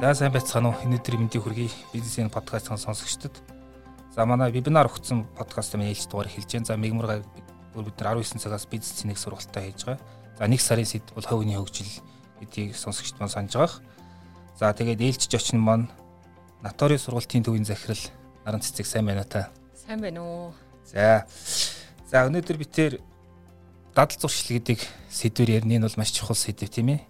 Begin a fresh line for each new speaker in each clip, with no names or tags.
За сайн байцгаана уу? Өнөөдөр мэндийг хүргэе. Бизнесийн подкастын сонсогчдод. За манай вебинар өгсөн подкаст маань ээлж дугаар эхэлж байна. За мигмурга бүр бид нар 19 цагаас бизнесийн нэг сургалтаа хийж байгаа. За нэг сарын сэд бол хувийн хөгжил гэдгийг сонсогчд маань санаж байгаа. За тэгээд ээлжиж очин маань Натори сургалтын төвийн захирал Наран цэцэг сайн байна та.
Сайн байна уу?
За. За өнөөдөр бид тээр дадал зуршил гэдэг сэдвэр ярина. Энэ бол маш чухал сэдв тийм ээ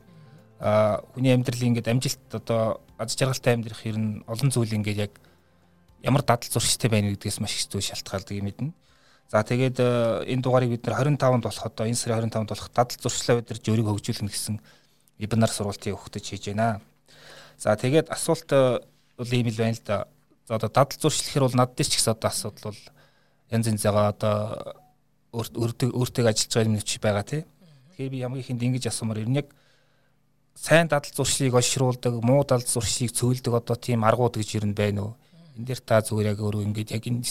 а хүний амьдрал ингээд амжилт одоо аз жаргалтай амьдрах ер нь олон зүйл ингээд яг ямар дадал зуршилтай байна гэдгээс маш их зүйл шалтгаалдаг юм мэднэ. За тэгээд энэ дугаарыг бид нар 25-нд болох одоо энэ сарын 25-нд болох дадал зуршлаа бид нар жөрийг хөгжүүлнэ гэсэн вебинар сургалтыг өгөхөж хийж байна. За тэгээд асуулт бол ийм л байна л да. За одоо дадал зуршил гэхэр бол над дээр ч гэсэн одоо асуудал бол янз янз байгаа одоо өөртөө ажиллаж байгаа юм чи байгаа тий. Тэгэхээр би ямар ихэнд ингэж асуумаар ер нь яг сайн дадал зуршлыг олшруулдаг, муу дадал зуршлыг цөөлдөг одоо тийм аргууд гэж ер нь байна уу? Энд дэр та зүгээр яг өөрөө ингэж яг энэ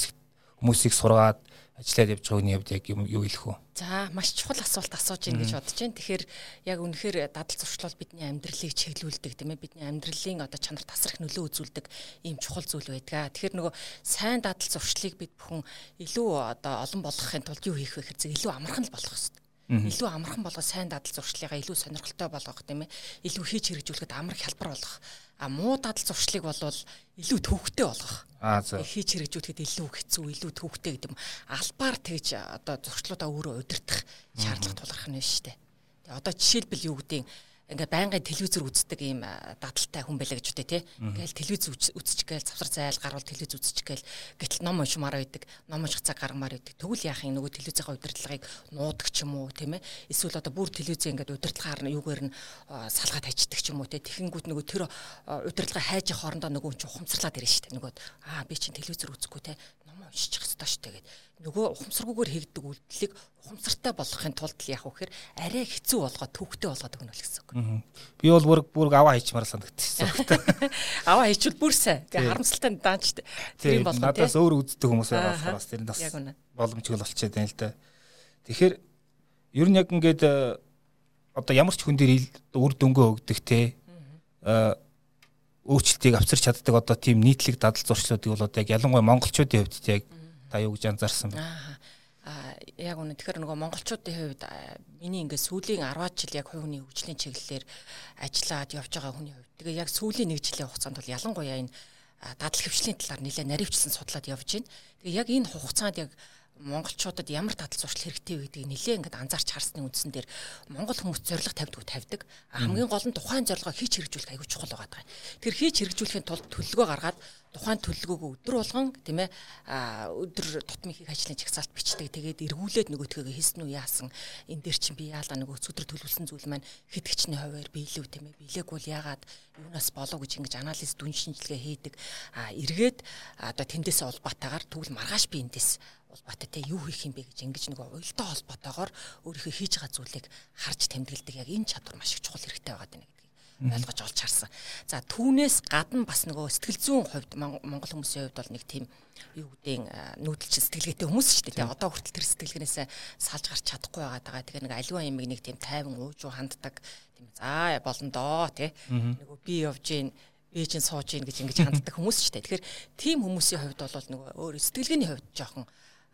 хүмүүсийг сургаад ажиллаад явж байгаа хүний хувьд яг юу хэлэх вэ?
За маш чухал асуулт асууж ийн гэж бодож байна. Тэгэхээр яг үнэхээр дадал зуршлал бидний амьдралыг чиглүүлдэг тийм ээ бидний амьдралын одоо чанар тасрах нөлөө үзүүлдэг ийм чухал зүйл байдаг. Тэгэхээр нөгөө сайн дадал зуршлыг бид бүхэн илүү одоо олон болгохын тулд юу хийх вэ гэхээр илүү амархан л болох хэрэгтэй илүү амархан болгох сайн дадал зуршлыгаа илүү сонирхолтой болгох тийм ээ. Илүү хийж хэрэгжүүлэхэд амар хялбар болгох а муу дадал зуршлыг болвол илүү төвхтэй болгох. Хийж хэрэгжүүлэхэд илүү хэцүү илүү төвхтэй гэдэг юм. Албаар тэгж одоо зуршлуудаа өөрөө удирдах шаардлага тулгарх нь шүү дээ. Одоо жишээлбэл юу гэдэг нь ингээ байнгын телевизээр үздэг ийм дадалтай хүн байлаа гэж үтэй тий. Ингээл телевиз үзчих гээл завсар зайл гарвал телевиз үзчих гээл гэтэл ном уншмаар байдаг. Ном унших цаг гаргамаар байдаг. Тэгвэл яах юм нөгөө телевизийн удирдлагыг нуудаг ч юм уу тийм ээ. Эсвэл одоо бүр телевизээ ингээд удирдлагаар нь юугаар нь салгаад хайчдаг ч юм уу тий. Тэгэхингүүд нөгөө тэр удирдлага хайж хоорондоо нөгөө ч ухамсарлаад шүү дээ. Нөгөө аа би чинь телевизээр үзэхгүй тий. Ном уншчих хэрэгтэй шүү дээ гэдэг нөгөө ухамсаргүйгээр хийгдэг үйлдэлийг ухамсартай болгохын тулд яг үхээр арай хэцүү болгоод төвхтэй болгоод өгнө л гэсэн үг.
Би бол бүр бүр аваа хийчмаар санагдчихсан.
Аваа хийчвэл бүр сайн. Тэгээ харамсалтай даанч
тийм болгоо. Надаас өөр үздэг хүмүүс байгаа болохоор бас тэр нь бас боломжгүй болчиход байна л да. Тэгэхээр ер нь яг ингээд э, одоо ямар ч хүн дээр үр дөнгөө өгдөг те э, өөрчлөлтийг авчирч чаддаг одоо тийм нийтлэг дадал зуршлуудыг бол одоо яг ялангуяа монголчуудын хувьд яг та юу гэж анзаарсан бэ?
Аа яг үнэ тэгэхээр нөгөө монголчуудын хувьд миний ингээд сүүлийн 10 жил яг хувийн хөгжлийн чиглэлээр ажиллаад явж байгаа хүний хувьд тэгээ яг сүүлийн нэг жилийн хугацаанд бол ялангуяа энэ дадал хөвчлийн талаар нэлээд наривчлсан судлаад явж байна. Тэгээ яг энэ хугацаанд яг монголчуудад ямар дадал зуршил хэрэгтэй вэ гэдгийг нэлээ ингээд анзаарч харсны үндсэн дээр монгол хүмүүс зориг тавьдаг тавьдаг. Хамгийн гол нь тухайн зорилгоо хийж хэрэгжүүлэх аягүй чухал байгаа. Тэр хийж хэрэгжүүлэхийн тулд төлөвлөгөө гаргаад тухайн төлөвлөгөөгөө өдөр болгон тийм ээ өдөр тутмын хийх ажлын чагсаалт бичдэг. Тэгээд эргүүлээд нөгөөтгөө хийсэн үү яасан энэ дээр чинь би яалаа нөгөө өдөр төлөвлөсөн зүйл маань хэдгчний хуваар биелүү тийм ээ биелээг бол яагаад юунаас болов гэж ингэж анализ дүн шинжилгээ хийдэг. Эргээд одоо тэндээс улбаатаагаар тэгвэл маргааш би эндээс улбаатай те юу хийх юм бэ гэж ингэж нэг уялдаа холбоотойгоор өөрийнхөө хийж байгаа зүйлийг харж тэмдэглэдэг яг энэ чадвар маш их чухал хэрэгтэй байгаа даа ойлгож олж харсан. За түүнээс гадна бас нөгөө сэтгэл зүйн хувьд монгол хүмүүсийн хувьд бол нэг тийм юу гэдэг нүүдэлчин сэтгэлгээтэй хүмүүс шүү дээ. Одоо хүртэл тэр сэтгэлгээнээс салж гарч чадахгүй байгаа. Тэгээ нэг аливаа юм нэг тийм тайван уужуу ханддаг тийм за болно доо тий. Нөгөө би явж гин би чинь сууж гин гэж ингэж ханддаг хүмүүс шүү дээ. Тэгэхээр тийм хүмүүсийн хувьд бол нөгөө өөр сэтгэлгээний хувьд жоохон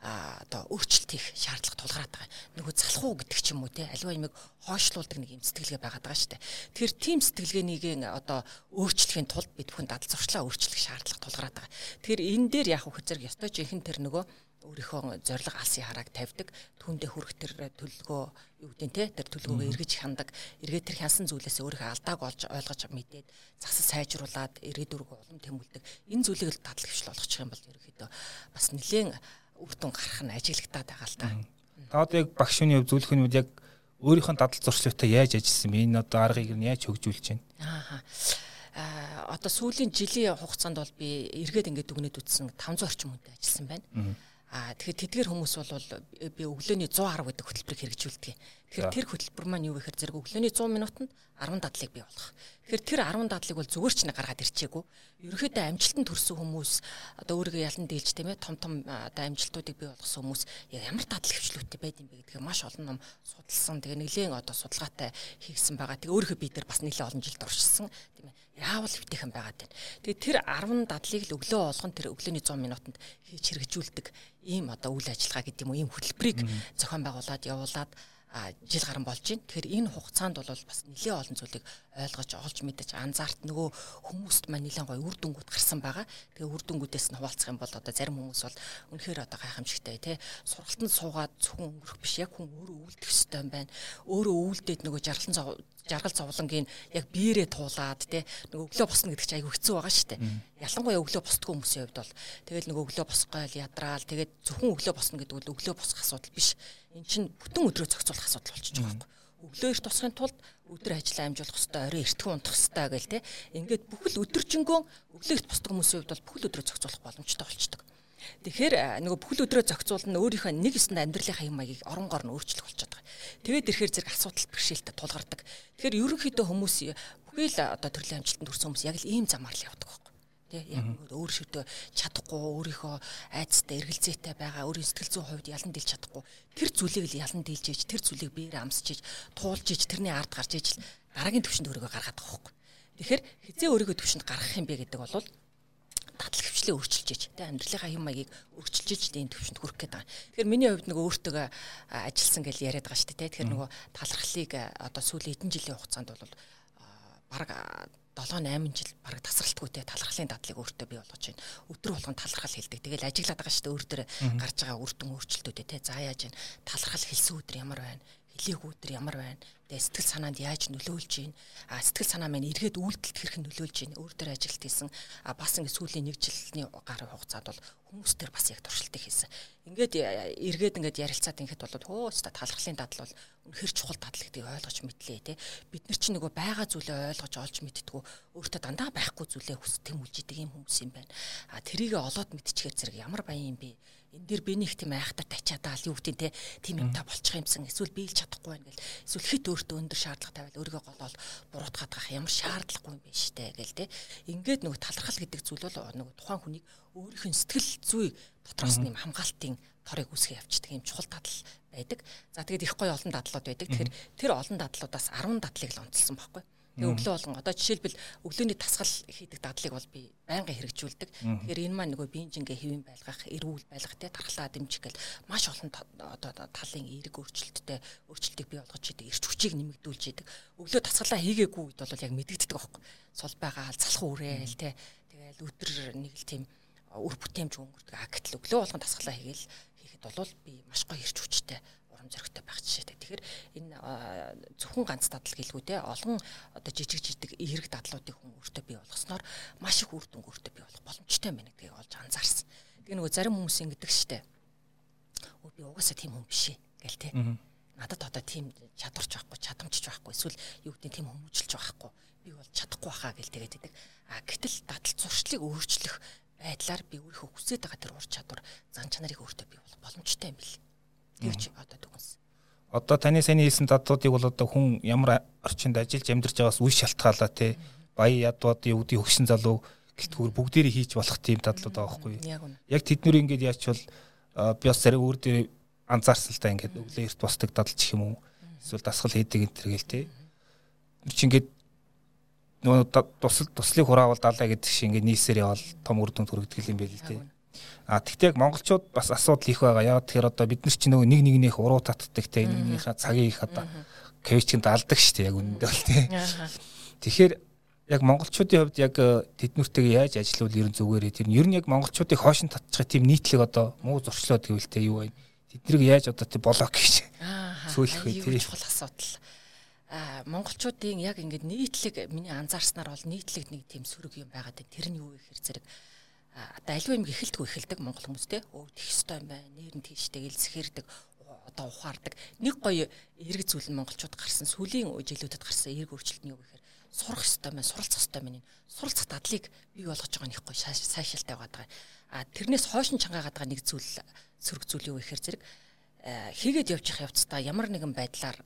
одоо өөрчлөлт хийх шаардлага тулгараад байгаа. Нөгөө залхуу гэдэг ч юм уу те аливаа юмыг хойшлуулдаг нэг юм сэтгэлгээ байгаад байгаа дээ. Тэгэхээр тийм сэтгэлгээнийг одоо өөрчлөхийн тулд бид бүхэн дадал зуршлаа өөрчлөх шаардлага тулгараад байгаа. Тэгэхээр энэ дээр яг хөх зэрэг ёстой жинхэнэ тэр нөгөө өөрийнхөө зориг алсын харааг тавьдаг түүндээ хүрэх тэр төлөвлөгөө юу гэдэг те тэр төлөвлөгөөгөө эргэж хяндаг эргээд тэр хянсан зүйлээс өөрийнхөө алдааг олж ойлгож мэдээд засал сайжруулад ирээдүргөө улам тэмүүлдэг энэ зүйлийг л дадал хвшил болгочих юм бол ерөөхдөө бас нэлээд үр дүн гарах нь ажиглагтаад байгаа л та.
Одоо яг багш хүний хөв зөвлөх нь яг өөрийнхөө дадал зуршлуудаа яаж ажилласан бэ? Энэ одоо аргыг нь яаж хөгжүүлж байна?
Аа. Аа одоо сүүлийн жилийн хугацаанд бол би эргээд ингээд дүгнээд үтсэн 500 орчим хүнтэй ажилласан байна. Аа тэгэхээр тэдгээр хүмүүс бол би өглөөний 110 гэдэг хөтөлбөрийг хэрэгжүүлдэг. Тэгэхээр тэр хөтөлбөр маань юу гэхээр зэрэг өглөөний 100 минутанд 10 дадлыг бий болгох. Тэгэхээр тэр 10 дадлыг бол зүгээр ч нэг гаргаад ирчээгүй. Ерөнхийдөө амжилтанд төрсөн хүмүүс одоо өөрийгөө ялан дийлж тийм ээ том том одоо амжилтуудыг бий болгосон хүмүүс ямар дадал хөвчлөлттэй байд юм бэ гэдгийг маш олон ном судалсан. Тэгээ нэлийн одоо судалгаатай хийгсэн байгаа. Тэгээ өөрийнхөө бие дээр бас нэлээд олон жил дуршсан тийм ээ. Яавал хөвтэйхэн байгаад байна. Тэгээ тэр 10 дадлыг л өглөө болгон тэр өглөөний 100 минутанд хийж хэрэгжүүлдэг ийм одоо үйл ажиллагаа гэдэг юм уу ийм хөтөлбөрийг зохион байгуулад явуулаад жил гарan болж байна. Тэгэхээр энэ хугацаанд бол бас нэлээд олон зүйлийг ойлгож олж мэдэж анзаарт нөгөө хүмүүст маань нэлээд гоё үр дүнгууд гарсан байгаа. Тэгээ үр дүнгуудээс нь хуваалцах юм бол одоо зарим хүмүүс бол үнэхээр одоо гайхамшигтай тий сургалтанд суугаад зөвхөн өнгөрөх биш яг хүн өөрөө үлдэх ёстой юм байна. Өөрөө үлдээд нөгөө жаргалан жаргал зовлонгийн яг биерээ туулаад те нөгөө өглөө босно гэдэг чинь айгүй хэцүү байгаа шүү дээ. Ялангуяа өглөө босдгоо хүмүүсийн хувьд бол тэгэл нөгөө өглөө босгойл ядраал тэгээд зөвхөн өглөө босно гэдэг нь өглөө босох асуудал биш. Эн чинь бүтэн өдрөө зохицуулах асуудал болчихж байгаа юм. Өглөө эрт босхын тулд өдөр ажиллаа амжуулах хэвээр орой эртхэн унтах хэвээр гэл те. Ингээд бүхэл өдөржингөө өглөө эрт босдог хүмүүсийн хувьд бол бүхэл өдрөө зохицуулах боломжтой болчихдог. Тэгэхээр нөгөө бүхэл өдрөө зохицуулна өөрийнхөө нэг ёсонд амьдралынхаа юм маягийг оронгоор нь өөрчлөх болчиход байгаа. Тэгээд ирэхээр зэрэг асуудал бэрхшээлтэй тулгардаг. Тэгэхээр ерөнхийдөө хүмүүс бүхий л одоо төрлийн амжилтанд хүрсэн хүмүүс яг л ийм замаар л явдаг байхгүй тий яг өөр шивдөө чадахгүй өөрийнхөө айцтай эргэлзээтэй байгаа өөрийн сэтгэл зүйн хувьд ялан дийлж чадахгүй. Тэр зүйлийг л ялан дийлж ээж тэр зүйлийг биеэр амсч ээж туулж ээж тэрний ард гарч ээж л дараагийн төвшөнд өөрийгөө гаргаад байгаа байхгүй тэгэхээр хизээ өөрийгөө төвшөнд гаргах юм бэ гэдэг бол дадал хвчлээ өөрчилж иж тэ амьдралынхаа хэм маягийг өөрчилж иж энэ төвшөнд хүрэх байгаа. Тэгэхээр миний хувьд нөгөө өөртөө ажилласан гэж яриад байгаа шүү дээ. Тэгэхээр нөгөө талархлыг одоо сүүлийн хэдэн жилийн хугацаанд бол баг 7 8 жил баг тасралтгүйтэй талархлын дадлыг өөртөө бий болгож байна. Өдөр болгон талархал хэлдэг. Тэгэл ажиглаад байгаа шүү дээ өөр дээр гарч байгаа үр дүн өөрчлөлтүүдээ те. За яаж вэ? Талархал хэлсэн өдөр ямар байна? Хэлийг өдөр ямар байна? Тэгээ сэтгэл санаанд яаж нөлөөлж байна? А сэтгэл санаа маань эргээд үйлдэлт хэрхэн нөлөөлж байна? Өөр дээр ажилт хийсэн. А бас ингэ сүүлийн нэг жилийн гар хугацаанд бол хүмүүс төр бас яг туршилтыг хийсэн. Ингээд эргээд ингээд ярилцаад ингээд бол хөө өста талхлын дадал бол үнэхэр чухал дадал гэдгийг ойлгож мэдлээ те. Бид нар чинь нөгөө байгаа зүйлээ ойлгож олж мэдтгүү өөртөө дандаа байхгүй зүйлээ хүс тэмүүлж идэг юм хүмүүс юм байна. А тэрийг олоод мэдчихээр зэрэг ямар баян юм бэ? Энэ дэр би нэг тийм айхтар тачаадаа л юу гэдэг те. Тийм юм та болчих юмсан эсвэл биелж чадахгүй байна гэл. Эсвэл хит өөртөө өндөр шаардлага тавиал өөрийгөө голоол буруутгаад гах ямар шаардлагагүй юм бэ штэ гэл те. Ингээд нөгөө талархал гэдэг зүйл бол нөгөө тухайн хүнийг өөрийнх нь сэтгэл зүй дотроос нь хамгаалтын торыг үсгээ явчихдаг юм чухал дадал байдаг. За тэгээд их гоё олон дадлууд байдаг. Тэгэхээр тэр олон дадлуудаас 10 дадлыг л онцлсан байхгүй. Тэгээ өглөө болгон одоо жишээлбэл өглөөний тасгал хийдэг дадлыг бол би байнга хэрэгжүүлдэг. Тэгэхээр энэ маань нөгөө биеийн жингээ хэвэн байлгах, эрүүл байлгах те тархлаа дэмжих гэл маш олон одоо талын эерэг өөрчлөлттэй өөрчлөлтийг бий болгож идэг, эрч хүчийг нэмэгдүүлж идэг. Өглөө тасгалаа хийгээгүй үед бол яг мэдэгддэг байхгүй. Сул байгаа залхуу үрээл те. Тэгээл өдөр нэг л тийм үр бүтээмж өнгөрдөг. А гэтэл өглөө болгон тасгалаа хийгээл хийхэд бол би маш гоё эрч хүчтэй урам зоригтой байх жишээтэй. Тэгэхээр энэ зөвхөн ганц дадал гэлгүй те олон одоо жижиг жижиг эерэг дадлуудыг хүн өөртөө бий болгосноор маш их үр дүнг өөртөө бий болох боломжтой байна гэдгийг олж анзаарсан. Тэгээ нөгөө зарим хүмүүс ингэдэг штэ. Өө би угаасаа тийм хүн биш ээ гэл те. Надад одоо тийм чадварч байхгүй, чадамжч байхгүй, эсвэл юу гэдэг тийм хүмүүжлж байхгүй. Би бол чадахгүй хаа гэл тэгээд идэг. А гэтэл дадал зуршлыг өөрчлөх байдлаар би өөрийнхөө хүсэж байгаа тэр ур чадвар зан чанарыг өөртөө бий болох боломжтой юм бэл. Тэгж одоо дүгнсэн.
Одоо таны сайн хэлсэн дадуудыг бол одоо хүн ямар орчинд ажиллаж амьдарч байгаас үе шалтгаалаа те. Баян ядууд гэдэг хөгшин залуу гэлтгүүр бүгдээрээ хийж болох тийм дадлууд байгаа байхгүй юу. Яг тэднэр ингээд яачвал би бас зэрэг өөр дээр анзаарсан л та ингээд өглөө эрт босдаг дадалч юм уу? Эсвэл дасгал хийдэг энэ төр гэл те. Чи ингээд нөгөө тусал туслыг хураавал далаа гэдэг шиг ингээд нийсээр явал том үр дүн төрөгдгөл юм байл л те. А тэгтээ яг монголчууд бас асуудал их байгаа. Яагаад тэгэхээр одоо бид нар чинь нөгөө нэг нэгнийх уруу татдаг те нэгнийхээ цагийг их одоо кэвчгийн даалдаг шүү дээ яг үнэндээ бол те. Тэгэхээр яг монголчуудын хувьд яг э, тэднүртэйгээ яаж ажиллавал ер нь зүгээрээ тэр ер нь яг монголчуудыг хоошин татчих тийм нийтлэг одоо муу зуршлууд гэвэл те юу вэ? Тэднийг яаж одоо тий блок гэж сүүлэх вэ тий
чухал асуудал. А монголчуудын яг ингээд нийтлэг миний анзаарснаар бол нийтлэг нэг тийм сөрөг юм байгаад. Тэр нь юу вэ гэхээр зэрэг одоо альва юм эхэлдэггүй эхэлдэг монгол хүмүүс те. Тэх ёстой юм байна. Нэр нь тийштэй илсгэрдэг одоо ухаардаг. Нэг гоё эрг зүйл нь монголчууд гарсан. Сүлийн жилүүдэд гарсан эрг өөрчлөлт нь юу гэхээр сурах ёстой маань суралцах ёстой маань суралцах дадлыг бий болгож байгаа нэг гоё сайшаалтай байгаа. А тэрнээс хойш нь чангаагаад байгаа нэг зүйл сөрөг зүйл юу гэхээр зэрэг хийгээд явж явах явцдаа ямар нэгэн байдлаар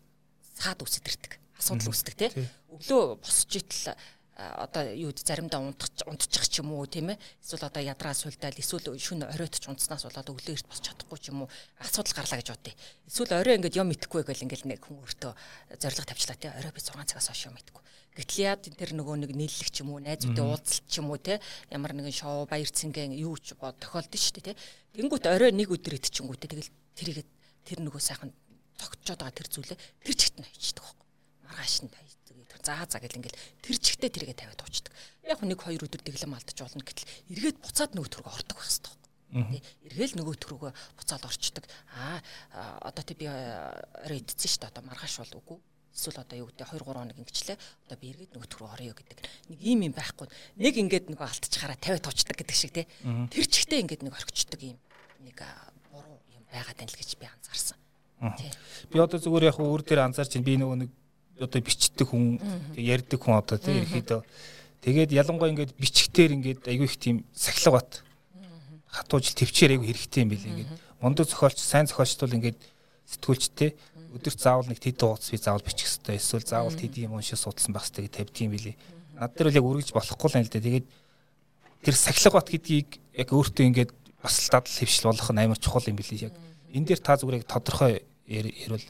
цаад үсэд ирдэг. Асуудал үүсдэг тий. Өглөө босч итэл одоо юу заримдаа унтах унтчих ч юм уу тийм ээ эсвэл одоо ядраа сулдаал эсвэл шүн оройтч унтснаас болоод өглөө эрт босч чадахгүй ч юм уу асуудал гарлаа гэж бодъё. Эсвэл орой ингээд юм итгэхгүй байл ингээд нэг хүн өөртөө зориг тавьчлаа тий орой би 6 цагаас хойш юм итгэхгүй. Гэтэл яад тэр нөгөө нэг нийллэг ч юм уу найзуудтай уулзалт ч юм уу те ямар нэгэн шоу баяр цэнгэн юу ч бод тохиолдсон шүү дээ те. Тэнгүүт орой нэг өдөр идчихэнгүүтээ тэгэл тэрийгээ тэр нөгөө сайхан тогтчоод байгаа тэр зүйлээ тэр чигт нь хийчихдэг байхгүй. Маргааш нь заа заа гэл ингээл тэр чигтээ тэргээ тавиад уучдаг. Яг нэг хоёр өдөр дэглэм алдаж болно гэтэл эргээд буцаад нөгөө төрөг ордог байх хэрэгтэй. Эргээл нөгөө төрөөгөө буцаад орчдөг. Аа одоо тий би орой идсэн шүү дээ. Одоо маргааш бол үгүй. Эсвэл одоо юу гэдэг 2 3 хоног ингэчлээ. Одоо би эргээд нөгөө төрөө орё гэдэг. Нэг ийм юм байхгүй. Нэг ингээд нөгөө алтчихаараа тавиад уучдаг гэдэг шиг тий. Тэр чигтээ ингээд нэг орчдөг юм. Нэг буруу юм байгаа тань л гэж би анзаарсан.
Би одоо зүгээр яг өөр дээр анзаарч би нөгөө нэг одоо бичдэг хүн ярьдаг хүн одоо тийм ерөөхдөө тэгээд ялангуяа ингээд бичгтэр ингээд айгүй их тийм сахилга бат хатуужил төвчээр айгүй хэрэгтэй юм билээ ингээд. Мондо зохиолч сайн зохиолчтол ингээд сэтгүүлчтэй өдөрт заавал нэг тэд ууц би заавал бичих хэрэгтэй эсвэл заавал тэд юм уншиж судалсан байх хэрэгтэй тавьдаг юм билээ. Над дээр бол яг үргэлж болохгүй л юм л дээ. Тэгээд тэр сахилга бат гэдгийг яг өөртөө ингээд бас л дадал хөвшил болох нь амар чухал юм билээ. Яг энэ дээр та зүгээр яг тодорхой ярил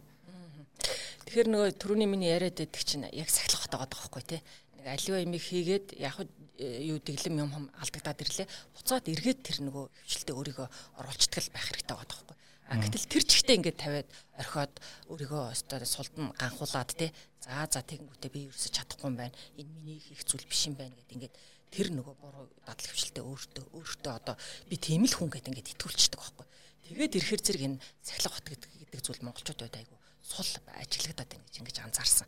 Тэгэхээр нөгөө түрүүний миний яриад байдаг чинь яг сахилах байгаа байхгүй тий. Нэг аливаа юмыг хийгээд яг юу дэглэм юм хам алдагдаад ирлээ. Буцаад эргээд тэр нөгөө хөвчлөлтөд өөрийгөө оруулцдаг байх хэрэгтэй байгаа байхгүй. А гэтэл тэр чигтээ ингээд тавиад орхиод өөрийгөө өстой сулдан ганхуулаад тий. За за тэгэнгүүтээ би ерөөсөж чадахгүй юм байна. Энэ миний хийх зүйл биш юм байна гэд ингээд тэр нөгөө буруу дадал хөвчлөлтөд өөртөө өөртөө одоо би тийм л хүн гэд ингээд итгүүлчихдэг байхгүй. Тэгээд ирэхэр зэрэг энэ сахилах хот гэдэг зүйл монголчууд байд айгу сул ажиглагдаад байна гэж ингэж анзаарсан.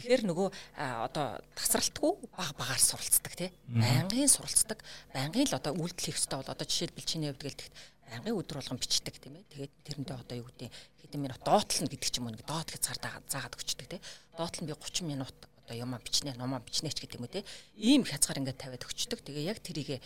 Тэгэхээр нөгөө одоо тасралтгүй баг багаар суралцдаг тий. Байнгын суралцдаг. Байнгын л одоо үйлдэл хийх хэрэгтэй бол одоо жишээлбэл чиний хувьд гэлтэхэд байнгын өдөр болгон бичдэг тийм ээ. Тэгээд тэрэндээ одоо юу гэдэг хэдэн минут доотлно гэдэг ч юм уу нэг доот гэж цаар заагаад өгчдөг тий. Доотлон би 30 минут одоо юмаа бичнэ, номоо бичнэ ч гэдэг юм уу тий. Ийм хязгаар ингээд тавиад өгчдөг. Тэгээ яг тэрийг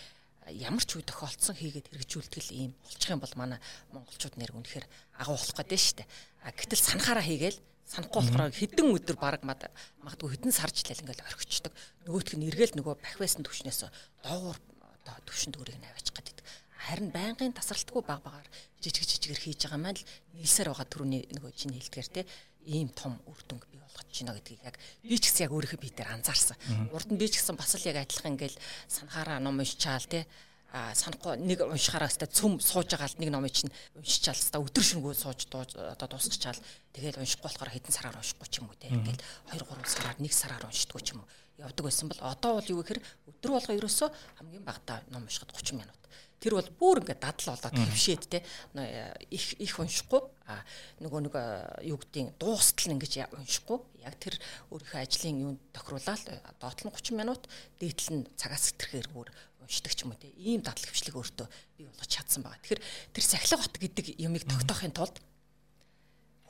ямар ч үе тохиолдсон хийгээд хэрэгжүүлдэг л ийм болчих юм бол манай монголчууд нэр үнэхээр агуу болох гэдэг нь шүү дээ. А гэтэл санахаараа хийгээл санахгүй болохоор хэдэн өдөр баг магадгүй хэдэн сарж лал ингээл орхичдаг. Нөгөөтг нь эргээл нөгөө бахвэсэн төвшнөөс доогуур одоо төвшөнд өөрийг наваачих гэдэг. Харин байнгын тасралтгүй баг багаар жижиг жижигээр хийж байгаа маань л нийлсээр байгаа төрөний нөгөө чинь хэлдгээр те ийм том үр дүнг бий болгож байна гэдгийг яг би ч гэсэн яг өөрийнхөө бие дээр анзаарсан. Урд нь би ч гэсэн бас л яг адилхан ингээл санахаараа ном уншчаал те. А санахгүй нэг уншихаараа хэвээр цөм сууж байгаа л нэг номыг чинь уншичаал хэвээр өдөр шөнөгүй сууж одоо дуусгачаал. Тэгээд уншихгүй болохоор хэдэн сараар уншихгүй ч юм уу те. Ингээл 2 3 сараар нэг сараар уншдаггүй ч юм уу. Явдаг байсан бол одоо бол юу гэхээр өдөр болго ерөөсөө хамгийн багадаа ном уншихад 30 минут тэр бол бүр ингээд дадал болоод хөвшээд те их их уншихгүй. А нөгөө нэг юу гэдгийг дуустал нь ингэж уншихгүй. Яг тэр өөрийнхөө ажлын юунд тохируулаад доотлон 30 минут дээдл нь цагаас хэтрэхээр бүр уншдаг ч юм уу те. Ийм дадал хөвчлэг өөртөө бий болгож чадсан байгаа. Тэгэхээр тэр сахилга бот гэдэг юмыг тогтоохын тулд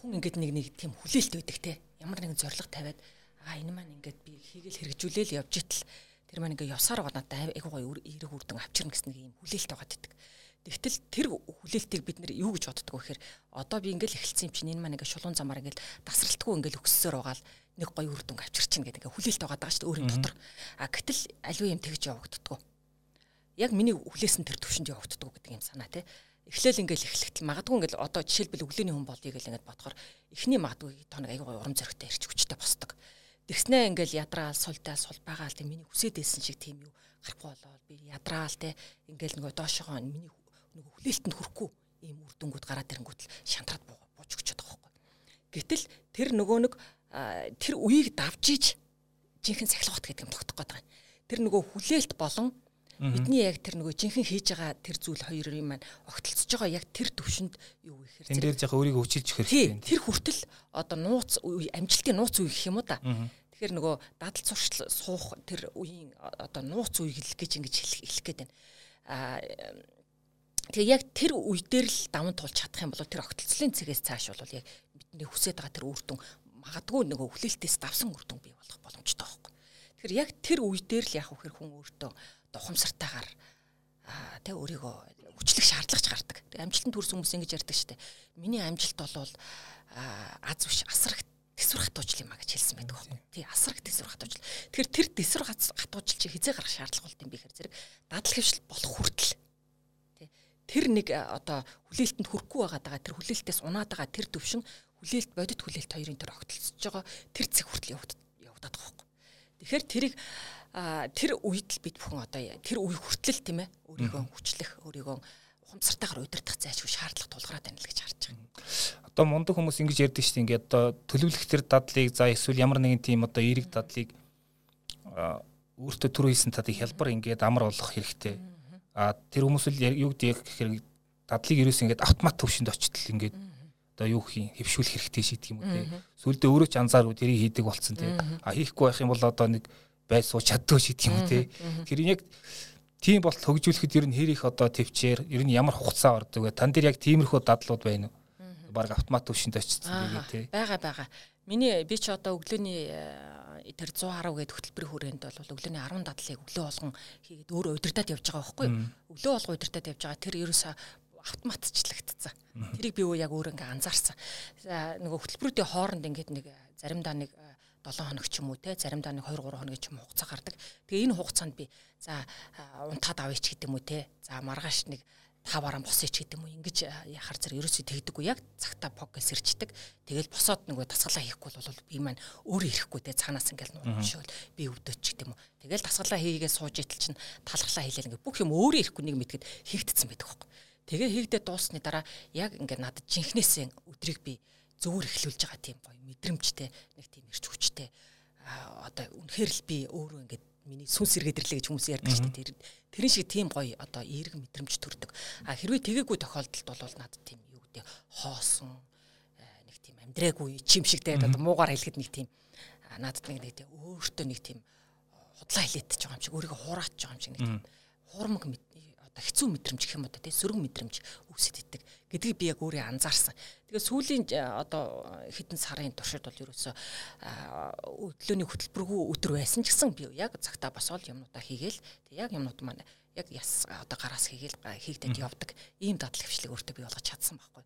хүн ингээд нэг нэг тийм хүлээлт өгдөг те. Ямар нэгэн зориг тавиад а энэ маань ингээд би хийгээл хэрэгжүүлээл явж итэл тэр маань ингээд явсаар байгаа надад айгуу гоё эерэг үрдэн авчирна гэсэн нэг юм хүлээлт байгаа гэдэг. Тэгтэл тэр хүлээлтийг бид нэр юу гэж боддог вэ гэхээр одоо би ингээл эхэлсэн юм чинь энэ маань ингээ шулуун замаар ингээл дасралтгүй ингээл өксөөр байгаа л нэг гоё үр дүнг авчирч чинь гэдэг ингээ хүлээлт байгаа даа шүү дээ өөрийн дотор. А гэтэл аливаа юм тэгж явагддггүй яг миний хүлээсэн тэр төвшөнд явагддаг гэдэг юм санаа тий. Эхлээл ингээл эхлэхтэл магадгүй ингээл одоо жишээлбэл өглөөний хүн болъё гэл ингээд бодохоор эхний магадгүй тоног аягүй урам зоригтой ирч хүчтэй босдог. Тэгснээ ингээл ядраал сулдаал сул байгаа л тий миний хүсээд байсан шиг тийм юу гарахгүй болоод би ядраал тий ингээл нөгөө доошогоо миний нөгөө хүлээлтэнд хүрэхгүй ийм үр дүнгууд гараад ирэнгүүт л шантраад бууж өгчөд байгаа байхгүй. Гэтэл тэр нөгөө нэг тэр үеийг давжиж жинхэнэ сахилгат гэдэг юм тогтох гээд байгаа. Тэр нөгөө хүлээлт болон Бидний яг тэр нөгөө жинхэнэ хийж байгаа тэр зүйл хоёрын маань огтлцож байгаа яг тэр төвшөнд юу гэхээр
энэ дээр жаахан өөрийгөө хүчилж
хэрэгтэй. Тэр хүртэл одоо нууц амжилтын нууц үе гэх юм уу та. Тэгэхээр нөгөө дадал зуршил суух тэр үеийн одоо нууц үе хэлэх гэж ингэж хэлэх гээд байна. Аа тэгээ яг тэр үе дээр л даван тулж чадах юм бол тэр огтлцлын цэгээс цааш бол яг бидний хүсэж байгаа тэр үр дүн магадгүй нөгөө хүлээлтээс давсан үр дүн бий болох боломжтой байхгүй. Тэгэхээр яг тэр үе дээр л яг хөхөр хүн өөртөө ухамсартайгаар тэ өөрийгөө хүчлэх шаардлагач гардаг. Амжилтанд хүрсэн хүмүүс ингэж ярьдаг шүү дээ. Миний амжилт бол аз биш асар тэсвэр хатуужл юм а гэж хэлсэн байдаг байхгүй. Тий асраг тэсвэр хатуужл. Тэгэхээр тэр тэсвэр хатуужл чи хизээ гарах шаардлага болт юм би хэрэг зэрэг дадал хөвшил болох хүртэл тий тэр нэг одоо хүлээлтэнд хүрэхгүй байгаа тэр хүлээлтээс унаад байгаа тэр төвшин хүлээлт бодит хүлээлт хоёрын тэр огтлцож байгаа тэр цэг хүртэл явагдаад байгаа байхгүй. Тэгэхээр тэрийг тэр үед л бид бүхэн одоо тэр үе хүртэл тийм ээ өөрийгөө хүчлэх өөрийгөө ухамсартайгаар удирдах зайлшгүй шаардлага тулгараад байна л гэж харж байгаа.
Одоо мундаг хүмүүс ингэж ярьдаг шүү дээ. Ингээд одоо төлөвлөх тэр дадлыг за эсвэл ямар нэгэн тийм одоо эерэг дадлыг өөртөө түрүү хийсэн тадыг хялбар ингээд амар болгох хэрэгтэй. А тэр хүмүүс л юу гэдэг гэхээр дадлыг ерөөс ингээд автомат төвшөнд очтол ингээд одоо юу хийн хөвшүүлэх хэрэгтэй шийдэх юм уу те. Сүүлдээ өөрөө ч анзааргүй тэрийг хийдэг болцсон те. А хийхгүй байх юм бол одоо нэг бай сууж чаддгүй шийдэх юм уу те. Тэр яг тийм болт хөгжүүлэхэд ер нь хэр их одоо төвчээр ер нь ямар хугацаа ордог вэ? Тан дээр яг тиймэрхүү дадлууд байна уу? Бараг автомат төвшөнд очсон
гэдэг те. Бага бага. Миний би ч одоо өглөөний э, тэр 110 гээд хөтөлбөрийн хүрээнд бол өглөөний 10 дадлыг өглөө болгон хийгээд өөрөө удирдах явж байгаа байхгүй юу? Өглөө болгон удирдах явж байгаа тэр ерөөсө автоматчлагдсан. Тэрийг би юу яг өөр ингээ анзаарсан. Нөгөө хөтөлбөрүүдийн хооронд ингээд нэг заримдаа нэг 7 хоног ч юм уу те заримдаа нэг 2 3 хоног ч юм хугацаа гардаг. Тэгээ энэ хугацаанд би за унтаад авъя ч гэдэг юм уу те. За маргааш нэг таваараа босъё ч гэдэг юм уу. Ингиж яхаар зэрэг ерөөсөө тэгдэггүй яг цагта покес ирчдэг. Тэгэл босоод нөгөө дасгалаа хийхгүй бол би маань өөрөө ирэхгүй те цаанаас ингээл нуушвал би өвдөж ч гэдэг юм уу. Тэгэл дасгалаа хийгээ сууж итэл чинь талхлаа хийлээ ингээ бүх юм өөрөө ирэхгүй нэг мэдгэд хийгдсэн байдаг хөөхгүй. Тэгээ хийгдээ дуусны дараа яг ингээд надад жинхнээсээ өдрийг би зөвөр эхлүүлж байгаа тийм гоё мэдрэмжтэй нэг тийм ирч хүчтэй одоо үнэхээр л би өөрөө ингээд миний сүнс эргээдэрлээ гэж хүмүүс ярьдаг шүү дээ. Тэр тэрэн шиг тийм гоё одоо эерэг мэдрэмж төрдөг. А хэрвээ тэгээгүй тохиолдолд бол надад тийм юу гэдэг хоосон нэг тийм амьдраагүй чим шигтэй одоо муугаар хэлэхэд нэг тийм надад нэг нэг тийм өөртөө нэг тийм худлаа хилээдэж байгаа юм шиг өөрийгөө хураach байгаа юм шиг нэг тийм хуурмаг одоо хэцүү мэдрэмж гэх юм одоо тий сөрөг мэдрэмж үүсэт иддэг гэдгийг би яг өөрөө анзаарсан. Тэгээ сүүлийн одоо хэдэн сарын туршид бол ерөөсөө өглөөний хөтөлбөргүй өдөр байсан ч гэсэн би яг цагтаа босоод юмнуудаа хийгээл тэг яг юмнууд маань яг яс одоо гараас хийгээл хийгдэд явдаг ийм дадлаг хвшлиг өөртөө би болгож чадсан байхгүй.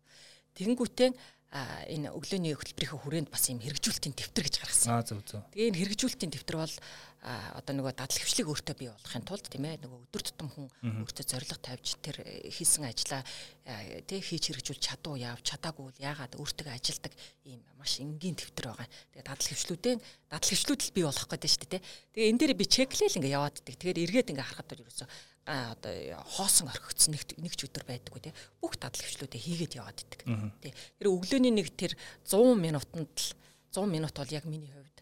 Тэгэнгүүтээ энэ өглөөний хөтөлбөрийнхөө хүрээнд бас юм хэрэгжүүлэлтийн дэвтэр гэж гаргасан.
Аа зөв зөв.
Тэгээ энэ хэрэгжүүлэлтийн дэвтэр бол одоо нөгөө дадал хвшлиг өөртөө бий болохын тулд тийм ээ нөгөө өдөр тутам хүн өөртөө зориг тавьж тэр хийсэн ажлаа тий хийж хэрэгжүүлж чадуу яав чадаагүй бол яагаад өөртөө ажилдаг ийм маш энгийн дэвтэр байгаа. Тэгээ дадал хвшлүүдэн дадал хвшлүүд л бий болох гэдэг шүү дээ тий. Тэгээ энэ дээр би чеклэл ингээ яваад ддаг. Тэгэхээр эргээд ингээ харахад бол ерөөсөө одоо хоосон орхигдсон нэг нэг ч өдөр байдаггүй тий. Бүх дадал хвшлүүдээ хийгээд яваад идэг. Тий. Тэр өглөөний нэг тэр 100 минутанд л 100 минут бол яг миний хувьд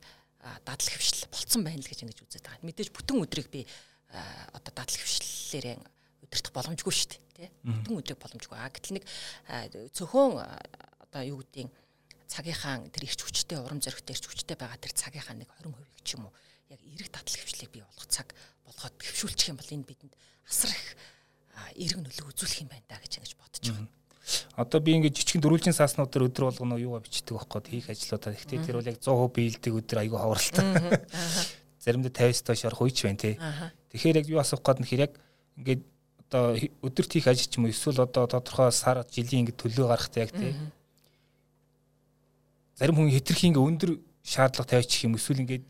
дадал хвшил болцсон байна л гэж ингэж үзээд байгаа. Мэдээж бүтэн өдрийг би одоо дадал хвшлэлээрээ удирдах боломжгүй шүү дээ. Тий. Бүтэн өдрийг боломжгүй. А гэтэл нэг цөөхөн одоо юу гэдгийг цагийнхаа тэр ирч хүчтэй урам зоригтой ирч хүчтэй байгаа тэр цагийнхаа нэг 20% ч юм уу яг эрэг дадал хвшлийг бий болгох цаг болгоод хөвшүүлчих юм бол энэ бидэнд асар их эрг нөлөө үзүүлэх юм байна да гэж ингэж бодож байгаа.
Одоо би ингээд жижигэн дөрвөлжин сааснуудаар өдөр болгоно юугаа бичдэг байхгүй хийх ажлуудаа. Гэхдээ тэр бол яг 100% биелдэг өдөр айгүй хавралтай. Заримдаа 50-с доош орох үеч байна тий. Тэгэхээр яг юу асуух гээд нэхэр яг ингээд одоо өдөрт хийх ажил ч юм уу эсвэл одоо тодорхой сар жилийн ингээд төлөө гарахтай яг тий. Зарим хүн хитрхи ингээд өндөр шаардлага тавьчих юм эсвэл ингээд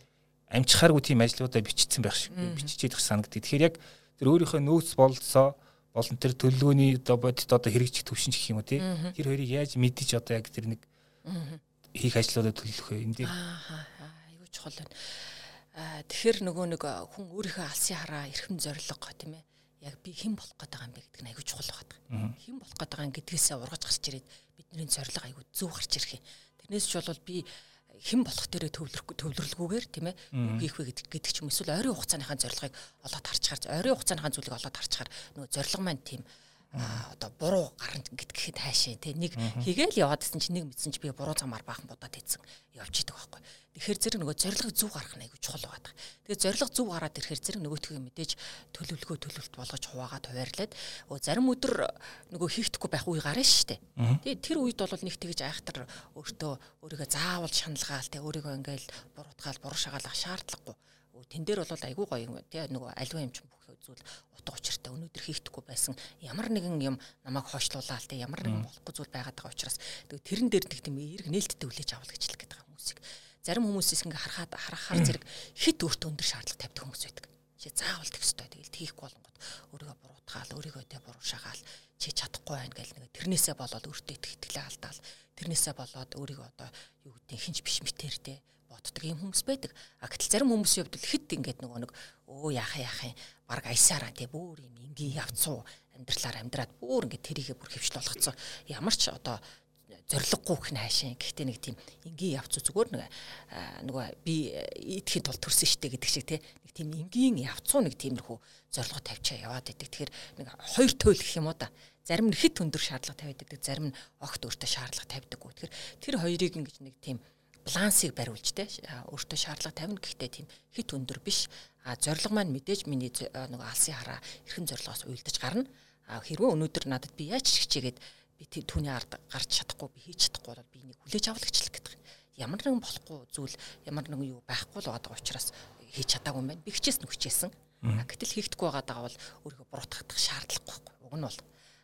амжихааргүй тийм ажлуудаа бичсэн байх шиг биччихээд их санагддаг. Тэгэхээр яг тэр өөрийнхөө нөөц бололцоо болон тэр төлөвлөгөөний одоо бодит одоо хэрэгжих төвшин гэх юм уу тий. Тэр хоёрыг яаж мэдчих одоо яг тэр нэг хийх ажлуудаа төлөвлөх вэ? Энд
аюу чухал байна. Тэгэхээр нөгөө нэг хүн өөрийнхөө алсын хараа эрхэм зориг тийм ээ. Яг би хэн болох гээд байгаа юм бэ гэдэг нь аюу чухал байгаа. Хэн болох гээд байгаа гэдгээсээ ургаж гарч ирээд бидний зориг аюу зөв гарч ирэх юм. Тэрнээс ч бол би хэн болох дээрээ төвлөрөх төвлөрлгүйгээр тийм ээ хийх вэ гэдэг гэдэг ч юм эсвэл ойрын хугацааныхаа зорилгыг олоод харчаар ойрын хугацааныхаа зүйлийг олоод харчаар нөгөө зорилго маань тийм одоо буруу гарна гэдгэхэд хайшаа тий нэг хийгээл яваад гэсэн чинь нэг мэдсэн чи би буруу замаар баахан будаад ийдсэн явж идэг байхгүй. Тэгэхээр зэрэг нөгөө зориг зүг гарах нь айгүй чухал байгаа. Тэгээ зориг зүг гараад ирэхээр зэрэг нөгөөтгөө мэдээж төлөвлөгөө төлөвлөлт болгож хуваагаад хуваарлаад зарим өдөр нөгөө хийхдэггүй байх үе гарна шүү дээ. Тэгээ тэр үед бол нэг тэгж айхтар өөртөө өөрийгөө заавал шаналгаал тий өөрийгөө ингээл буруутгаал буруу шагаалах шаардлагагүй тэн дээр бол айгүй гоё тий нөгөө альва юм ч бүх зүйл утга учиртай өнөөдөр хийхдэггүй байсан ямар нэгэн юм намайг хойшлуулаад тий ямар нэгэн болохгүй зүйл байгаад байгаа учраас тэгээ тэрэн дээр нэг тийм эерэг нээлттэй хүлээж авах гэж хэлэх гээд байгаа хүмүүсийг зарим хүмүүсээс ингээ харахад харахаар зэрэг хит өөртөө өндөр шаардлага тавьдаг хүмүүс байдаг. Чи заавал тэх ёстой. Тэгэл тийхгүй болонгод өөрийгөө буруутгаал, өөрийгөө тэ буруу шагаал чи чадахгүй байна гэл нэг тэрнээсээ болоод өөртөө их итгэлээ алдаал. Тэрнээсээ болоод өөрийгөө одоо юу гэдэг хинч биш мэтэртэй боддог юм хүмүүс байдаг. А гэтэл зарим хүмүүсийн хувьд хит ингээд нөгөө нэг өө яахаа яахаа баг аясаараа тий бүр юм ингийн явцуу амьдралаар амьдраад бүр ингээд тэрийгэ бүр хөвчл болгоцсон. Ямар ч одоо зориггүй их наашин. Гэхдээ нэг тийм энгийн явц зүгээр нэг нөгөө би идэхийн тулд төрсөн штэ гэдэг шиг тий нэг тийм энгийн явцуу нэг тиймэрхүү зорилго тавьчаа яваад идэг. Тэгэхээр нэг хоёр туйл гэх юм уу да. Зарим нь хэд өндөр шаардлага тавиад идэг, зарим нь огт өөртөө шаардлага тавьдаггүй. Тэгэхээр тэр хоёрыг ингэж нэг тийм балансыг бариулж те өөртөө шаардлага тавина гэхдээ тийм хит өндөр биш а зорилго маань мэдээж миний нөгөө алсын хараа эрхэм зорилгоос уйлдаж гарна а хэрвээ өнөөдөр надад би яаж хичээгээд би түүний ард гарч чадахгүй би хийж чадахгүй бол би энийг хүлээж авлагчлах гэдэг. Ямар нэгэн болохгүй зүйл ямар нэгэн юу байхгүй л байгаа учраас хийж чадаагүй юм байна. Би хичээс нь хүчээсэн. Гэтэл хийгдэхгүй байгаа бол өөрийгөө буруутгах шаардлагагүй байхгүй. Уг нь бол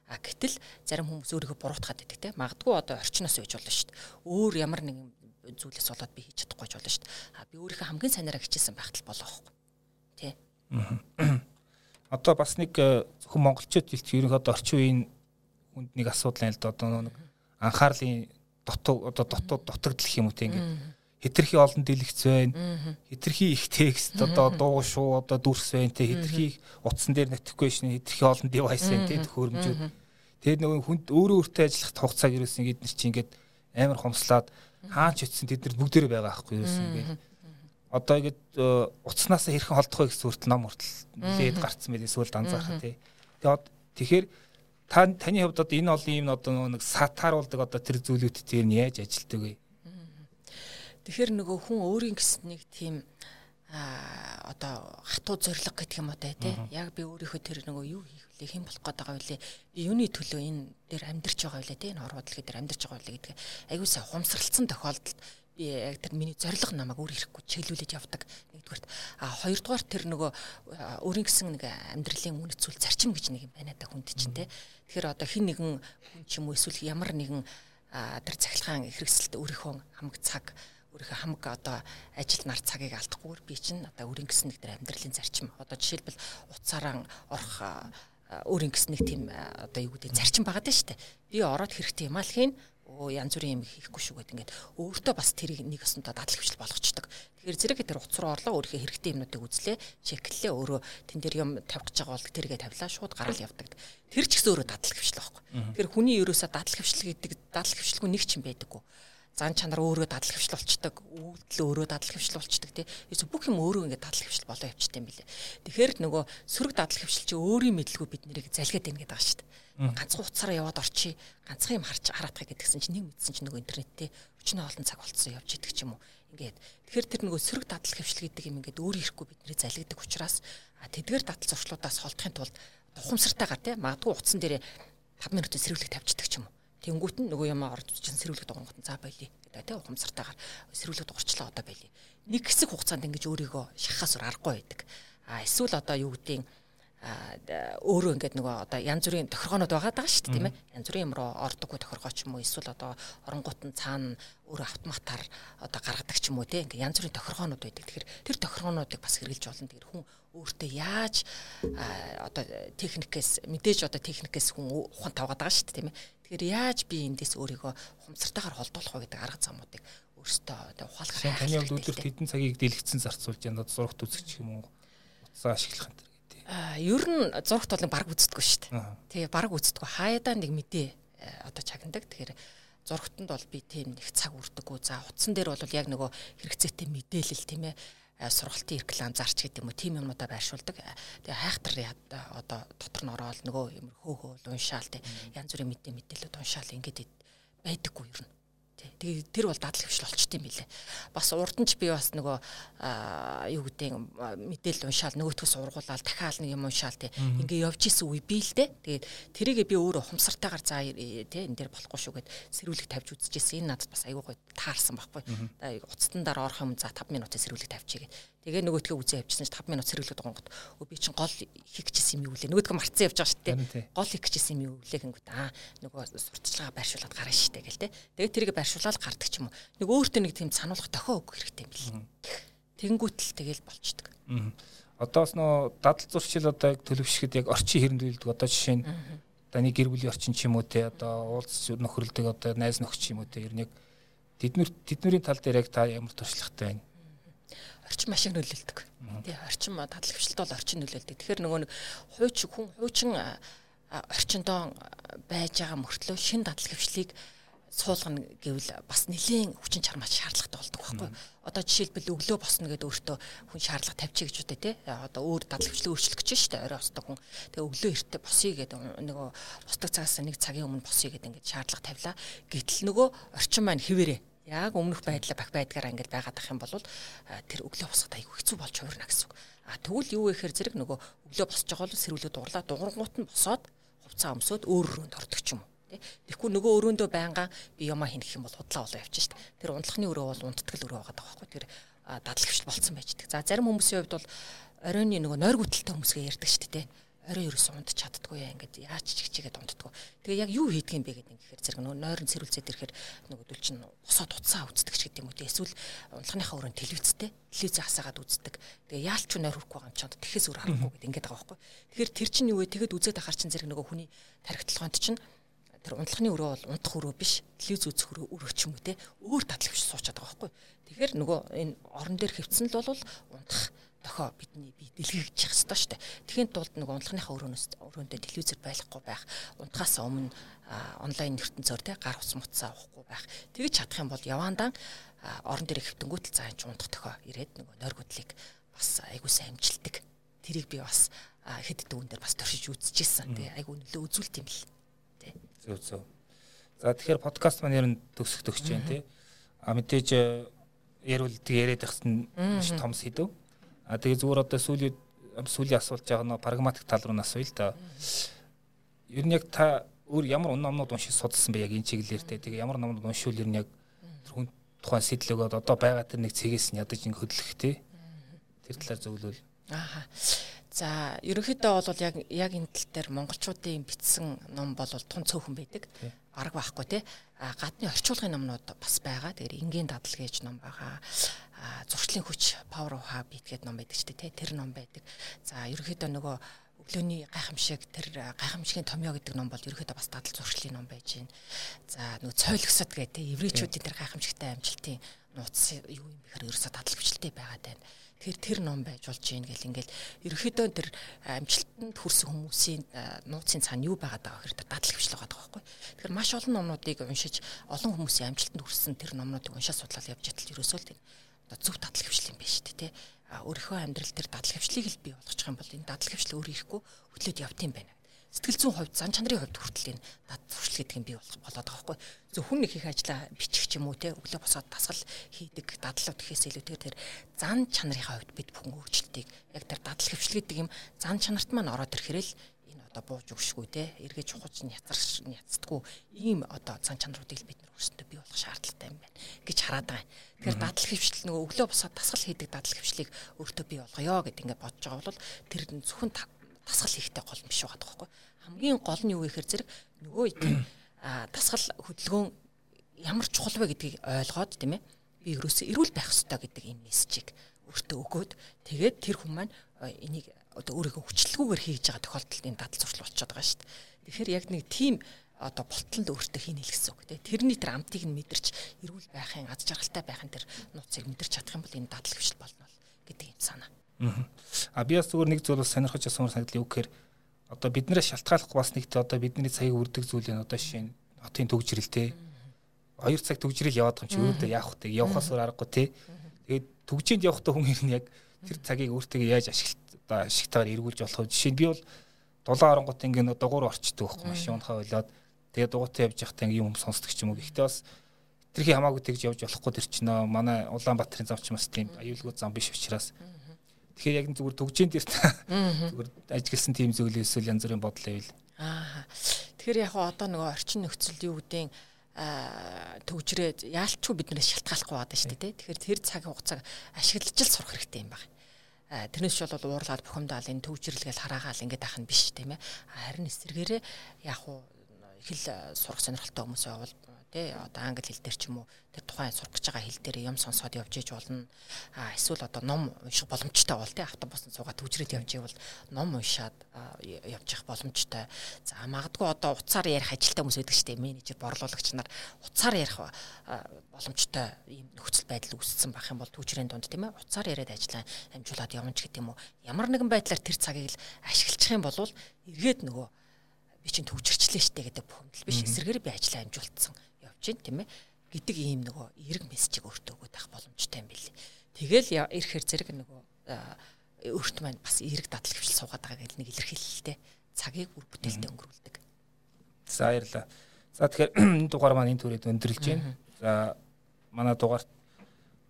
А гэтэл зарим хүмүүс өөрийгөө буруутгаад байдаг те. Магадгүй одоо орчноос үйж болно шүү дээ. Өөр ямар нэгэн зүйлээс болоод би хийж чадахгүй болно шүү дээ. А би өөрийнхөө хамгийн санаараа хичээсэн байхтал болоо байхгүй. Тэ.
Одоо бас нэг э, зөвхөн монголчууд хэлт ерөнхийдөө орчин үеийн хүнд нэг асуудал байл да одоо нэг анхаарлын дутуу одоо дутуу дутагдал юм уу те ингээд. Хитрхи олон дэлгэц байна. Хитрхи их текст одоо дуу шуу одоо дүрс байна те. Хитрхи утсан дээр notification хитрхи олон девайс байна те төхөөрөмжүүд тэгээд нөгөө хүнд өөрөө өөртөө ажиллах хугацааг ерөөс ингээд нэр чи ингээд амар хомслаад хаач утсан тэд нар бүгдээрээ байгаа байхгүй ерөөс ингээд одоо ингээд э, утаснаас хэрхэн холдох вэ гэсэн хүртэл ном хүртэл нэлээд гарцсан байли эсвэл анзаарах тий. Тэгээд тэгэхээр та таны хувьд одоо энэ олон юм одоо нэг сатааруулдаг одоо тэр зүйлүүд дээр нь яаж ажилтдаг вэ?
Тэгэхээр нөгөө хүн өөрийн гэсэн нэг тийм а одоо хатуу зориг гэдэг юм уу те яг би өөрийнхөө тэр нөгөө юу хийх вэ хэн болох гээд байгаа вэ юуны төлөө энэ дээр амьдарч байгаа вэ те энэ хорводлог дээр амьдарч байгаа вэ гэдэг. Айгуусаа хумсралцсан тохиолдолд би яг тэр миний зориг намайг өөр ирэхгүй чиглүүлээд явдаг нэгдүгээрт а хоёрдугаар тэр нөгөө өөрийн гэсэн нэг амьдралын үнэт зүйл зарчим гэж нэг юм байна да хүнд чинь те. Тэгэхээр одоо хин нэгэн хүн ч юм уу эсвэл ямар нэгэн тэр цахилгаан хэрэгсэлд өөрийнхөө хамаг цаг өөрийнхөө хамаг одоо ажил нар цагийг алдахгүйгээр би чинь одоо өөрийн гэсэн нэг тэр амьдралын зарчим. Одоо жишээлбэл утсаараа орох өөрийн гэсэн нэг тийм одоо юу гэдэг зарчим даа шүү дээ би ороод хэрэгтэй юм аа л хийн оо янз бүрийн юм хийхгүй шүү гэдэг ингээд өөртөө бас тэрийг нэг өсөнтөө дадлаг хвшил болгочдөг. Тэгэхээр зэрэг тэр утас руу орлоо өөрийнхөө хэрэгтэй юмнуудыг үзлээ, чеклээ өөрөө тэн дээр юм тавих гэж байгаа бол тэргээ тавилаа шууд гараал явдаг. Тэр ч гэсэн өөрөө дадлаг хвшил байхгүй. Тэгэхээр хүний ерөөсөө дадлаг хвшил гэдэг дадлаг хвшилгүй нэг ч юм байдаггүй зан чанар өөрөө дадлаг хвшил болчдөг, үйлдэл өөрөө дадлаг хвшил болчдөг тий. Эсвэл бүх юм өөрөө ингээд дадлаг хвшил болоо явчихдээ юм билээ. Тэгэхээр нөгөө сөрөг дадлаг хвшил чи өөрийн мэдлгүй бид нэрийг залгиад байна гэдэг байгаа шүү дээ. Ганцхан утсаараа яваад орчи, ганцхан юм харч хараадах гэдгсэн чинь нэг мэдсэн чинь нөгөө интернеттэй өчнөө олон цаг болцсон явж идэг ч юм уу. Ингээд тэгэхээр тэр нөгөө сөрөг дадлаг хвшил гэдэг юм ингээд өөр ирэхгүй бид нэрийг залгиадаг учраас тэдгээр дадал зуршлуудаас холдохын тулд тухамсартайгаар тий магадгүй утсан дээрээ 5 минутын сэрүүлэг тавьчихдаг ч юм уу Тэнгүүт нь нөгөө юм орж чин сэрүүлэг дугангууд нь за байли. Гэдэг тийм ухамсартайгаар сэрүүлэг дуурчлаа одоо байли. Нэг хэсэг хугацаанд ингэж өөрийгөө шахахаас аргагүй байдаг. А эсвэл одоо юу гэдгийг өөрөө ингээд нөгөө одоо янз бүрийн тохиргоонууд байгаа даа шүү дээ тийм ээ. Янз бүрийн юм руу ордоггүй тохиргоо ч юм уу? Эсвэл одоо оронгууд нь цаана өөрөө автоматар одоо гаргадаг ч юм уу тийм ингээд янз бүрийн тохиргоонууд байдаг. Тэгэхээр тэр тохиргоонуудыг бас хэрэгжилж болно. Тэгэхээр хүн өөртөө яаж одоо техникээс мэдээж одоо техникээс хүн ухаан тавгаад байгаа шүү дээ тийм ээ тэгэхээр яаж би эндээс өөрийгөө ухамсартайгаар холдуулах вэ гэдэг арга замуудыг өөртөө одоо ухаалгаар
таны хувьд өдөрт хэдэн цагийг дэлгэцэн зарцуулж яна зурагт үзэх юм уу утсаа ашиглах энэ
Аа ер нь зурагт бол баг үздэггүй шүү дээ. Тэгээ баг үздэггүй хаяадаа нэг мэдээ э, одоо чагнадаг. Тэгэхээр зурагтанд бол би тийм нэг цаг үрдэггүй. За утсан дээр бол яг нөгөө хэрэгцээтэй мэдээлэл тийм ээ сургалтын реклам зарч гэдэг юм уу тийм юмудаа байршуулдаг. Тэгээ хайхтар одоо дотор нь ороод нөгөө юм хөөхөөл уншаал тийм янз бүрийн мэдээ мэдээлэлд уншаал ингээд байдаггүй ер нь. Тэгээ тэр бол дадлаг хвшил болчт юм билэ. Бас урд нь ч би бас нөгөө юу гэдэг мэдээлэл уншаал нөгөөтгөө сургуулаад дахиад нэг юм уншаал тий. Ингээ явж исэн үе би л дээ. Тэгээд тэрийгээ би өөрөө ухамсартайгаар за тий энэ дээр болохгүй шүү гэд сэрүүлэг тавьж үзчихсэн. Энэ надад бас айгүй гоё таарсан байхгүй. Уцтан дараа орох юм за 5 минутын сэрүүлэг тавьчихъя гэд. Тэгээ нөгөөдгөө үзээ явчихсан чи 5 минут сэргэлээд байгаа гот. Өө би чин гол хийх гэсэн юм юу лээ. Нөгөөдгөө марцсан явж байгаа шүү дээ. Гол хийх гэсэн юм юу лээ гингүүд аа нөгөө сурталчилгаа байршуулад гарна шүү дээ гэл те. Тэгээ тэрийг байршуулаад гардаг ч юм уу. Нэг өөртөө нэг тийм сануулгах дохио өгөх хэрэгтэй юм бэл. Тэнгүүтэл тэгэл болчдөг.
Одоос нөө дадал зуршил одоо төлөвшөхэд яг орчин хэрэглүүлдэг одоо жишээ нь одоо нэг гэр бүлийн орчин ч юм уу те одоо уулз нөхөрлөдөг одоо найз нөхч юм уу те ер нь яг тэднэр тэднэрийн тал дээр яг та ямар туршлагатай байна?
Орчин машин нөлөөлдөг. Тий орчин дадал хвшилт бол орчин нөлөөлдөг. Тэгэхээр нөгөө нэг хууч хүн хуучин орчиндоо байж байгаа мөртлөө шин дадал хвшлийг суулгана гэвэл бас нэлийн хүчин чармаач шаардлагатай болдог байхгүй. Одоо жишээлбэл өглөө босно гэдээ өөртөө хүн шаардлага тавьчих гэж үтэй те. Одоо өөр дадал хвшлийг өөрчлөх гэж шүү дээ. Орой босдог хүн. Тэгээ өглөө эртээ босъё гэдэг нөгөө босдог цагаас нэг цагийн өмнө босъё гэдэг ингээд шаардлага тавилаа. Гэтэл нөгөө орчин маань хിവэрээ яг өмнөх байдлаа бах байдгаараа ингээд байгаад ах юм бол тэр өглөө босоход айгүй хэцүү болж хуурна гэсэн үг. А тэгвэл юу вэ гэхээр зэрэг нөгөө өглөө босч байгаа бол сэрүүлээ дурлаа дуурангуут нь босоод хувцас өмсөд өөр өрөөнд ордог ч юм уу. Тэгэхгүй нөгөө өрөөндөө байнга би ямаа хийнэх юм бол худлаа болоо явчих дээ. Тэр унтлахны өрөө бол унттгэл өрөө байгаа байхгүй. Тэр дадлаг хвшил болцсон байж дээ. За зарим хүмүүсийн хувьд бол оройны нөгөө нойр гүтэлтэй хүмүүсгээ ярьдаг шүү дээ орой ерөөс унтч чаддгүй яа ингээд яаж ч чигээд унтдаггүй. Тэгээ яг юу хийдэг юм бэ гэдэг ингээд зэрэг нөгөө нойрон цэрүүлцээд ирэхээр нөгөө дүүл чинь босоод уцаа үздэг ч гэдэг юм уу. Эсвэл унтлахныхаа өрөөнд телевизтэй телевиз хасаагаад үздэг. Тэгээ яалч ч нойр хүрхгүй байгаа юм чад тэхээс өөр харахгүй гэдэг ингээд байгаа байхгүй. Тэгэхээр тэр чинь юу вэ? Тэгэд үзээд ахаар чинь зэрэг нөгөө хүний тархитлагонд чинь тэр унтлахны өрөө бол унтах өрөө биш телевиз үзэх өрөө өрөө ч юм уу те өөр татлагч суучаад байгаа байхгүй. Тэгэхээр нөгөө энэ орон дээр хөвцөн л бол унтах дохоо бидний бие дэлгэрчих хэвээр шүү дээ. Тэхийн тулд нэг унтлахныхаа өрөөнөөс өрөөндөө телевизэр байхгүй байх, унтахаас өмнө онлайн ертөнцөөр те гар ус мутсаа авахгүй байх. Тэгж чадах юм бол яваандаа орон дээр хэвтэнгүүтэл цаа энэ унтах дохоо ирээд нөгөө нойргуудлыг бас айгуу сайн амжилтдаг. Тэрийг би бас хэд дүүн дээр бас туршиж үзчихсэн. Тэгээ айгуу нөлөө үзүүлт юм л. Тэ.
Зөв зөв. За тэгэхээр подкаст маань ер нь төгсөх төгсөж байна тий. А мэдээж ярил яриад ихсэн маш том сэдв. А тэгээ зүгээр одоо сүүлийн сүүлийн асуулт яг нэг прагматик тал руу насвал л да. Ер нь яг та өөр ямар номнууд уншиж судалсан бэ яг энэ чиглэлээр те. Тэгээ ямар номнууд уншвал ер нь яг хүн тухайн сэтлэгөөд одоо байгаа тэр нэг цэгээс нь ядаж ингэ хөдлөх те. Тэр талаар зөвлөвөл.
Аа. За ерөнхийдөө бол яг яг энэ тал дээр монголчуудын бичсэн ном бол тун цөөхөн байдаг. Бараг байхгүй те. А гадны орчуулгын номнууд бас байгаа. Тэгэхээр энгийн дадал гэж ном байгаа зуршлын хүч Power of Habit гэдэг ном байдаг ч тийм тэр ном байдаг. За ерөнхийдөө нөгөө өглөөний гайхамшиг тэр гайхамшигын томьёо гэдэг ном бол ерөөхдөө бас дадал зуршлын ном байж гин. За нөгөө цойлгосод гэдэг еврейчүүдийн тэр гайхамшигтай амжилтын нууц юу юм бэхээр ерөөсөө дадал хүчлээ байгаад байна. Тэгэхээр тэр ном байж болж гин гэл ингээл ерөөхдөө тэр амжилтанд хүрсэн хүмүүсийн нууцын цаана юу байгаад байгаа гэхээр дадал хүчл байгаа байхгүй. Тэгэхээр маш олон номнуудыг уншиж олон хүмүүсийн амжилтанд хүрсэн тэр номнуудыг уншаад судлаад явж байтал ерөөсөө л одоо зөв дадал хвшил юм дээ тий. А өөрийнхөө амьдрал дээр дадал хвшлийг л бий болгочих юм бол энэ дадал хвшил өөр ихгүй хөдлөөд явт юм байна. Сэтгэл зүйн хувьд зан чанарын хувьд хүртэл энэ дадал хвшил гэдэг юм бий болох болоод байгаа байхгүй. Зөвхөн нэг их ажлаа бичих ч юм уу тий өглөө босоод дасгал хийдэг дадлууд гэхээс илүүтэйгээр тэр зан чанарын хувьд бид бүхэн өөрчлөлтийг яг тэр дадал хвшил гэдэг юм зан чанарт маань ороод ирэхэрэл одоо бууж өгшгүй те эргэж ухаж няцарч няцдаггүй ийм одоо цан чанаруудыг бид нар өөрсдөө бий болгох шаардлагатай юм байна гэж хараад байгаа. Тэгэхээр дадал хөвшил нөгөө өглөө босоод дасгал хийдэг дадал хөвшлийг өөртөө бий болгоё гэд ингээд бодож байгаа бол тэр зөвхөн дасгал хийхтэй гол биш байгаа байхгүй. Хамгийн гол нь юу вэ гэхээр зэрэг нөгөө дасгал хөдөлгөөн ямар чухал вэ гэдгийг ойлгоод тийм ээ би ерөөсөө эрүүл байх ёстой гэдэг ийм мессежийг өөртөө өгөөд тэгээд тэр хүн маань энийг одоо өөрийгөө хүчлэлгүйгээр хийж байгаа тохиолдолд энэ дадал зуршил болчиход байгаа шүү дээ. Тэгэхээр яг нэг тийм одоо болтолд өөртөө хийнэ л гэсэн үг тийм. Тэрний тэр амтыг нь мэдэрч эрүүл байхын аз жаргалтай байхын тэр нууцыг мэдэрч чадах юм бол энэ дадал хвшил болно гэдэг юм санаа.
А би бас зүгээр нэг зүйл сонирхож асуумар санагдлаа юу гэхээр одоо биднээс шалтгааллах бас нэгт одоо бидний цагийг үрдэг зүйл нь одоо жишээ нь хотын төгжрэл те. 2 цаг төгжрэл яваад байгаа юм чи өөдөө яах вэ? Явахаас өөр аргагүй те. Тэгээд төгжээнд явахдаа хүн ер нь яг тэр цагийг өөртөө яаж ашиглах одоо ашигтайгаар эргүүлж болох. Жишээ нь би бол дулаан оронгот ингээд дугуур орчдөг байхгүй машин унахаа болоод тэгээ дугуйтай явж байхдаа ингээд юм сонсдог ч юм уу. Гэхдээ бас тэрхий хамаагүй тэгж явж болохгүй тэр чинь манай Улаанбаатарын зам ч бас тийм аюулгүй зам биш учраас. Тэгэхээр яг зүгээр төгжээнд дээр зүгээр ажигласан тийм зүйл эсвэл янз бүрийн бодол байвал.
Аа. Тэгэхээр яг одоо нөгөө орчин нөхцөл юу гэдэг төгжрээд яалчгүй биднээс шалтгааллахгүй байгаа шүү дээ. Тэгэхээр тэр цаг хугацааг ашиглаж л сурах хэрэгтэй юм байна тэрнээс ч бол уурлаад бухимдаал энэ төвчрлгээл хараагаал ингээд ах нь биш тийм ээ. Харин эсэргээрээ яг уу хэл сурах сонирхолтой хүмүүс байвал тий одоо англи хэл дээр ч юм уу тэр тухайн сурах гэж байгаа хэл дээр юм сонсоод явж иж болно. А эсвэл одоо ном унших боломжтой бол тий автобусанд суугаад төвчрээд явж ивэл ном уншаад явж явах боломжтой. За магадгүй одоо уцаар ярих ажилтай хүмүүс байдаг шүү дээ. Менежер борлуулагч нар уцаар ярих боломжтой ийм нөхцөл байдал үүссэн байх юм бол төвчрийн дунд тийм ээ уцаар яриад ажиллаа амжуулаад явна ч гэдэг юм уу. Ямар нэгэн байдлаар тэр цагийг л ашиглах юм бол эргээд нөгөө би чинь төвчрчлээ штэ гэдэг бухимдал биш эсрэгээр би ажиллаа амжуулсан явж гин тийм ээ гэдэг ийм нөгөө эрг мессежийг өөртөө өгөх байх боломжтой юм билий. Тэгэл ирэхэр зэрэг нөгөө өөрт маань бас эрг дадлаг хвшил суугаад байгаа гэл нэг илэрхийлэлтэй цагийг үр бүтээлтэй өнгөрүүлдэг.
За баярлалаа. За тэгэхээр энэ дугаар маань энэ төрөйд өндөрлж байна. За манай дугаарт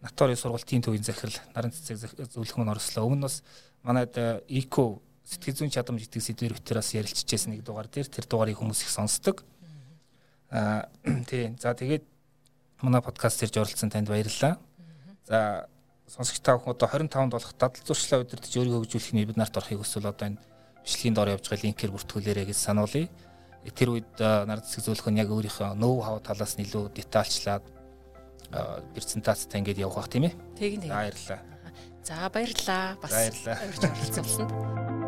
Натори сургалтын төвийн захирал наран цэцэг зөвлөх мөн орслоо. Өмнө нь бас манайд эко сэтгэл зүйн чадамж гэдэг сэдвэр өтер бас ярилцчихсэн нэг дугаар дээр тэр дугаарыг хүмүүс их сонсдог. Аа тий. За тэгээд манай подкаст ирж оролцсон танд баярлалаа. За сонсогч та бүхэн одоо 25-нд болох дадал зуршлаа удирдах өөрийгөө хөгжүүлэх нь бид нарт орохыг хүсвэл одоо энэ бичлэгийн дор явж байгаа линкээр бүртгүүлээрэй гэж сануулъя. Тэр үед нар зэсэг зөвлөх нь яг өөрийнхөө ноу хав талаас нь илүү детальчлаад презентацтай ингэж явах бах тийм ээ.
Тэгин
тийм. Баярлалаа.
За баярлалаа. Бас
баярлалаа.
Оролцуулсанд.